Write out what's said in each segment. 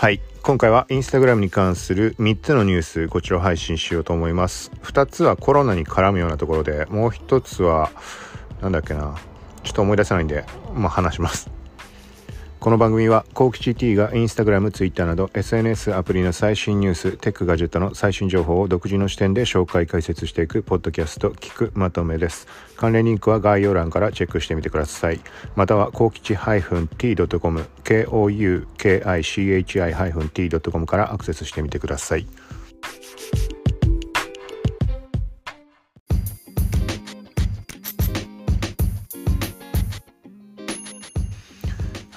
はい。今回はインスタグラムに関する3つのニュースこちらを配信しようと思います。2つはコロナに絡むようなところでもう1つは何だっけな。ちょっと思い出せないんでまあ話します。この番組はコーキチ T がインスタグラム、ツイッターなど SNS アプリの最新ニュース、テックガジェットの最新情報を独自の視点で紹介解説していくポッドキャスト聞くまとめです。関連リンクは概要欄からチェックしてみてください。またはコーキチ -t.com、koukichi-t.com からアクセスしてみてください。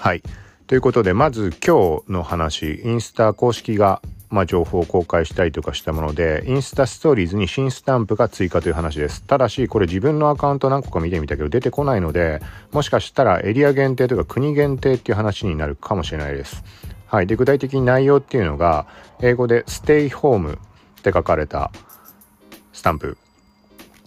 はい。ということで、まず今日の話、インスタ公式が、まあ、情報を公開したりとかしたもので、インスタストーリーズに新スタンプが追加という話です。ただし、これ自分のアカウント何個か見てみたけど出てこないので、もしかしたらエリア限定とか国限定っていう話になるかもしれないです。はい。で、具体的に内容っていうのが、英語でステイホームって書かれたスタンプ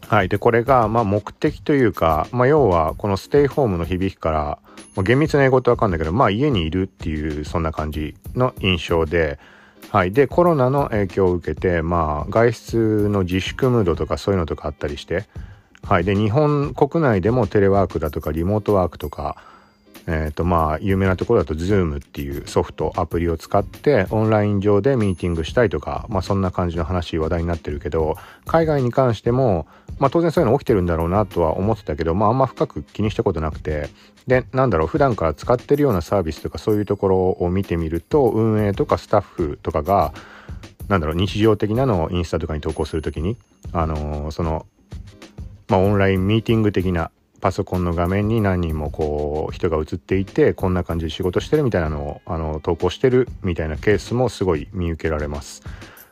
はい。で、これが、まあ、目的というか、まあ、要は、このステイホームの響きから、まあ、厳密な英語ってわかんないけど、まあ、家にいるっていう、そんな感じの印象で、はい。で、コロナの影響を受けて、まあ、外出の自粛ムードとかそういうのとかあったりして、はい。で、日本国内でもテレワークだとか、リモートワークとか、えっ、ー、とまあ有名なところだと Zoom っていうソフトアプリを使ってオンライン上でミーティングしたいとかまあそんな感じの話話題になってるけど海外に関してもまあ当然そういうの起きてるんだろうなとは思ってたけどまああんま深く気にしたことなくて。でなんだろう普段から使ってるようなサービスとかそういうところを見てみると運営とかスタッフとかがなんだろう日常的なのをインスタとかに投稿するときにあのー、そのまあオンラインミーティング的なパソコンの画面に何人もこう人が映っていてこんな感じで仕事してるみたいなのをあの投稿してるみたいなケースもすごい見受けられます。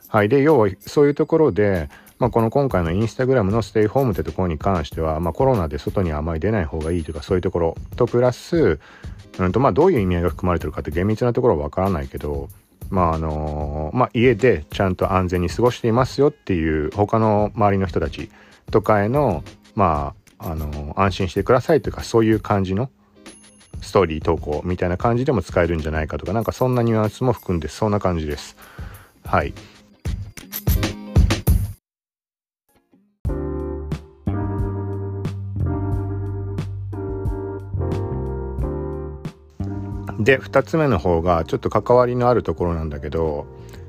はい、で要はそういうところで、まあ、この今回のインスタグラムのステイホームってところに関しては、まあ、コロナで外にあまり出ない方がいいというかそういうところとプラス、うんとまあ、どういう意味合いが含まれてるかって厳密なところはわからないけどまああのまあ、家でちゃんと安全に過ごしていますよっていう他の周りの人たちとかへのまああの安心してくださいというかそういう感じのストーリー投稿みたいな感じでも使えるんじゃないかとかなんかそんなニュアンスも含んでそんな感じです。はい。で2つ目の方がちょっと関わりのあるところなんだけど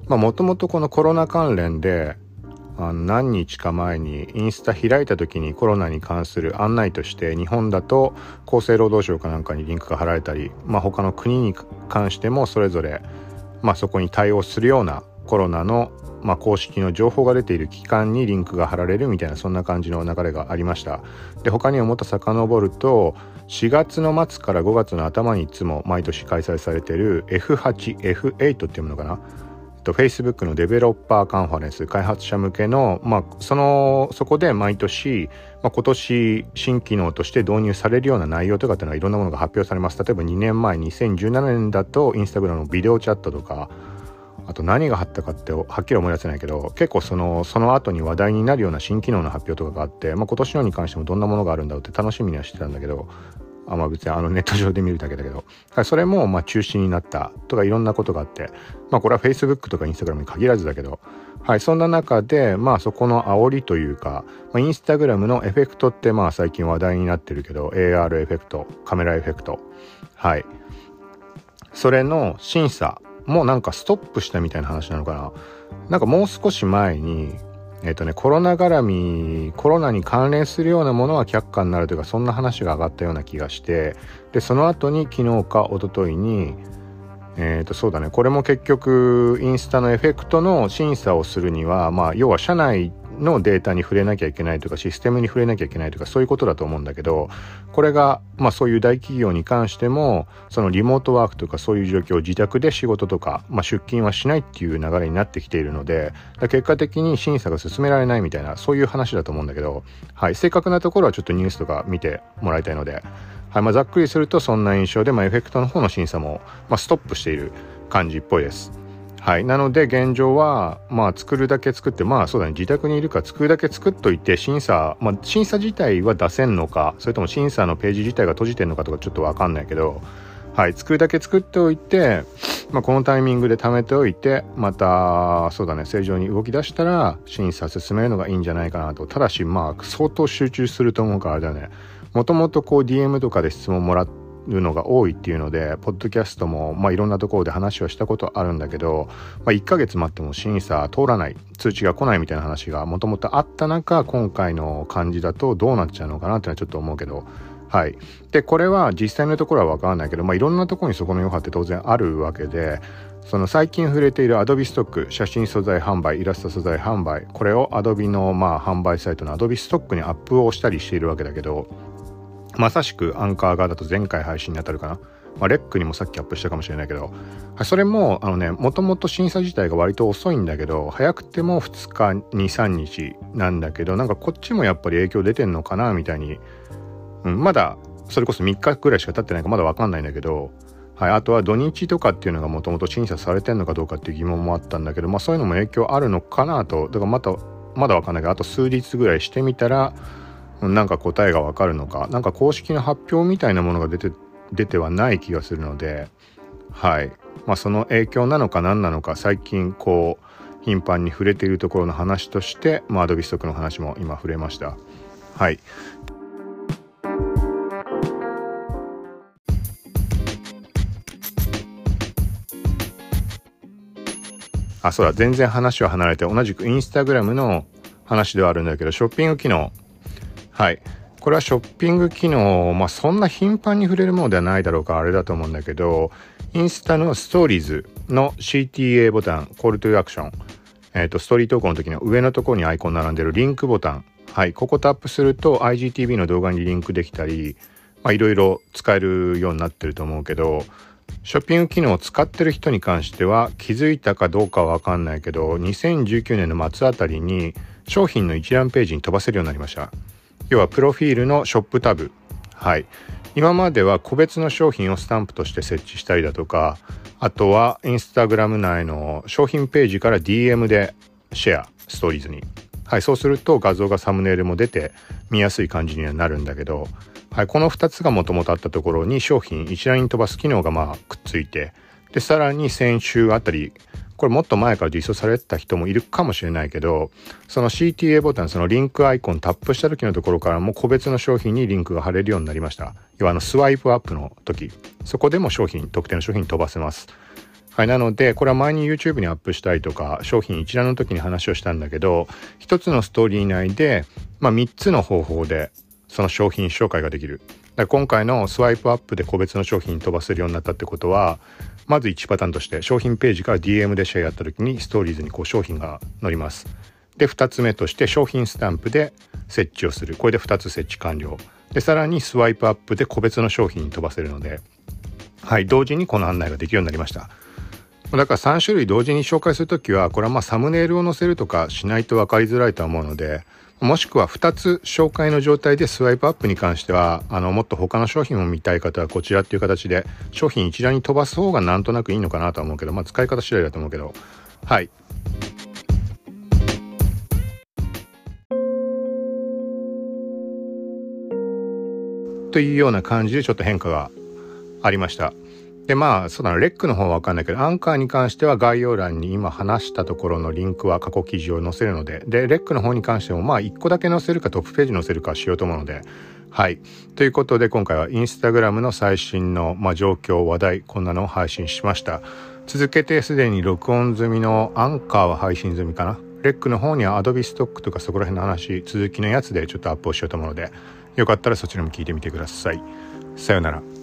もともとこのコロナ関連であの何日か前にインスタ開いた時にコロナに関する案内として日本だと厚生労働省かなんかにリンクが貼られたり、まあ、他の国に関してもそれぞれ、まあ、そこに対応するようなコロナの、まあ、公式の情報が出ている機関にリンクが貼られるみたいなそんな感じの流れがありました。で他にももっと遡ると4月の末から5月の頭にいつも毎年開催されている F8F8 っていうものかな。と、Facebook のデベロッパーカンファレンス、開発者向けの、まあ、その、そこで毎年、まあ、今年新機能として導入されるような内容とかっていうのはいろんなものが発表されます。例えば2年前、2017年だと、インスタグラムのビデオチャットとか、あと何があったかってはっきり思い出せないけど結構そのその後に話題になるような新機能の発表とかがあって、まあ、今年のに関してもどんなものがあるんだろうって楽しみにはしてたんだけどあまあ別にあのネット上で見るだけだけど、それもまあ中止になったとかいろんなことがあって、まあこれは Facebook とか Instagram に限らずだけど、はい、そんな中で、まあそこの煽りというか、まあ、インスタグラムのエフェクトってまあ最近話題になってるけど、AR エフェクト、カメラエフェクト、はい。それの審査もなんかストップしたみたいな話なのかな。なんかもう少し前に、えっ、ー、とね、コロナ絡み、コロナに関連するようなものは却下になるというか、そんな話が上がったような気がして、で、その後に昨日か一昨日に、えっ、ー、と、そうだね、これも結局、インスタのエフェクトの審査をするには、まあ、要は社内のデータに触れなきゃいけないとかシステムに触れなきゃいけないとかそういうことだと思うんだけどこれがまあそういう大企業に関してもそのリモートワークとかそういう状況を自宅で仕事とか、まあ、出勤はしないっていう流れになってきているので結果的に審査が進められないみたいなそういう話だと思うんだけど、はい、正確なところはちょっとニュースとか見てもらいたいので、はいまあ、ざっくりするとそんな印象で、まあ、エフェクトの方の審査も、まあ、ストップしている感じっぽいです。はい。なので現状は、まあ作るだけ作って、まあそうだね、自宅にいるか作るだけ作っといて、審査、まあ審査自体は出せんのか、それとも審査のページ自体が閉じてんのかとかちょっとわかんないけど、はい。作るだけ作っておいて、まあ、このタイミングで貯めておいてまたそうだね正常に動き出したら審査進めるのがいいんじゃないかなとただしまあ相当集中すると思うからあれだねもともとこう DM とかで質問もらってるのが多いっていうのでポッドキャストも、まあ、いろんなところで話をしたことあるんだけど、まあ、1ヶ月待っても審査通らない通知が来ないみたいな話がもともとあった中今回の感じだとどうなっちゃうのかなってのはちょっと思うけどはい。で、これは実際のところは分からないけど、まあ、いろんなところにそこの余波って当然あるわけで、その最近触れている Adobe ストック、写真素材販売、イラスト素材販売、これを Adobe のまあ販売サイトの Adobe ストックにアップをしたりしているわけだけど、まさしくアンカー側だと前回配信に当たるかな。まあ、レックにもさっきアップしたかもしれないけど、それも、あのね、もともと審査自体が割と遅いんだけど、早くても2日、2、3日なんだけど、なんかこっちもやっぱり影響出てんのかな、みたいに、うん、まだ、それこそ3日ぐらいしか経ってないかまだわかんないんだけど、はい、あとは土日とかっていうのがもともと審査されてんのかどうかっていう疑問もあったんだけど、まあそういうのも影響あるのかなと、だからまた、まだわかんないけど、あと数日ぐらいしてみたら、なんか答えがわかるのか、なんか公式の発表みたいなものが出て、出てはない気がするので、はい。まあその影響なのか何なのか、最近こう、頻繁に触れているところの話として、まあアドビストクの話も今触れました。はい。あ、そうだ、全然話は離れて、同じくインスタグラムの話ではあるんだけど、ショッピング機能、はい。これはショッピング機能、まあ、そんな頻繁に触れるものではないだろうか、あれだと思うんだけど、インスタのストーリーズの CTA ボタン、コールトゥアクション、えっ、ー、と、ストーリー投稿の時の上のところにアイコン並んでるリンクボタン、はい。ここタップすると IGTV の動画にリンクできたり、まあ、いろいろ使えるようになってると思うけど、ショッピング機能を使ってる人に関しては気づいたかどうかはわかんないけど、2019年の末あたりに商品の一覧ページに飛ばせるようになりました。要はプロフィールのショップタブ。はい。今までは個別の商品をスタンプとして設置したりだとかあとはインスタグラム内の商品ページから DM でシェアストーリーズに。はい。そうすると画像がサムネイルも出て見やすい感じにはなるんだけどはい、この2つがもともとあったところに商品一覧に飛ばす機能がまあくっついてでさらに先週あたりこれもっと前から実装されてた人もいるかもしれないけど、その CTA ボタン、そのリンクアイコンタップした時のところからも個別の商品にリンクが貼れるようになりました。要はあのスワイプアップの時、そこでも商品、特定の商品飛ばせます。はい、なので、これは前に YouTube にアップしたりとか、商品一覧の時に話をしたんだけど、一つのストーリー内で、まあ3つの方法でその商品紹介ができる。今回のスワイプアップで個別の商品に飛ばせるようになったってことは、まず1パターンとして商品ページから DM でシェアやった時にストーリーズにこう商品が載ります。で、2つ目として商品スタンプで設置をする。これで2つ設置完了。で、さらにスワイプアップで個別の商品に飛ばせるので、はい、同時にこの案内ができるようになりました。だから3種類同時に紹介するときは、これはまあサムネイルを載せるとかしないと分かりづらいとは思うので、もしくは2つ紹介の状態でスワイプアップに関しては、あの、もっと他の商品を見たい方はこちらっていう形で、商品一覧に飛ばす方がなんとなくいいのかなとは思うけど、まあ使い方次第だと思うけど、はい。というような感じでちょっと変化がありました。で、まあ、そうだな、レックの方はわかんないけど、アンカーに関しては概要欄に今話したところのリンクは過去記事を載せるので、で、レックの方に関しても、まあ、1個だけ載せるかトップページ載せるかしようと思うので、はい。ということで、今回はインスタグラムの最新の、まあ、状況、話題、こんなのを配信しました。続けてすでに録音済みのアンカーは配信済みかな。レックの方には Adobe ストックとかそこら辺の話、続きのやつでちょっとアップをしようと思うので、よかったらそちらも聞いてみてください。さようなら。